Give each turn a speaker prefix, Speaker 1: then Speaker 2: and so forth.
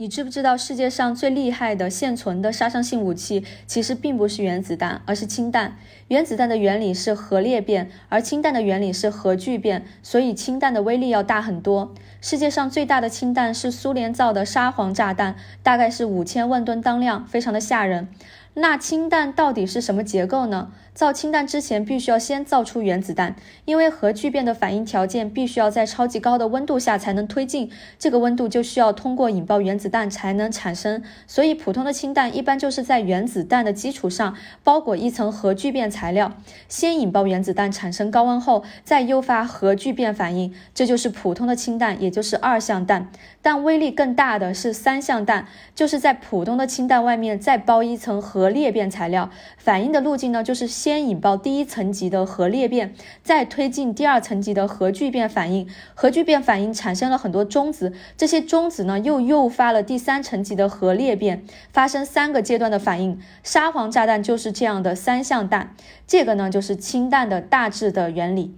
Speaker 1: 你知不知道世界上最厉害的现存的杀伤性武器，其实并不是原子弹，而是氢弹。原子弹的原理是核裂变，而氢弹的原理是核聚变，所以氢弹的威力要大很多。世界上最大的氢弹是苏联造的沙皇炸弹，大概是五千万吨当量，非常的吓人。那氢弹到底是什么结构呢？造氢弹之前，必须要先造出原子弹，因为核聚变的反应条件必须要在超级高的温度下才能推进，这个温度就需要通过引爆原子弹才能产生。所以，普通的氢弹一般就是在原子弹的基础上包裹一层核聚变材料，先引爆原子弹产生高温后，再诱发核聚变反应，这就是普通的氢弹，也就是二象弹。但威力更大的是三象弹，就是在普通的氢弹外面再包一层核裂变材料，反应的路径呢就是先。先引爆第一层级的核裂变，再推进第二层级的核聚变反应。核聚变反应产生了很多中子，这些中子呢又诱发了第三层级的核裂变，发生三个阶段的反应。沙皇炸弹就是这样的三相弹。这个呢就是氢弹的大致的原理。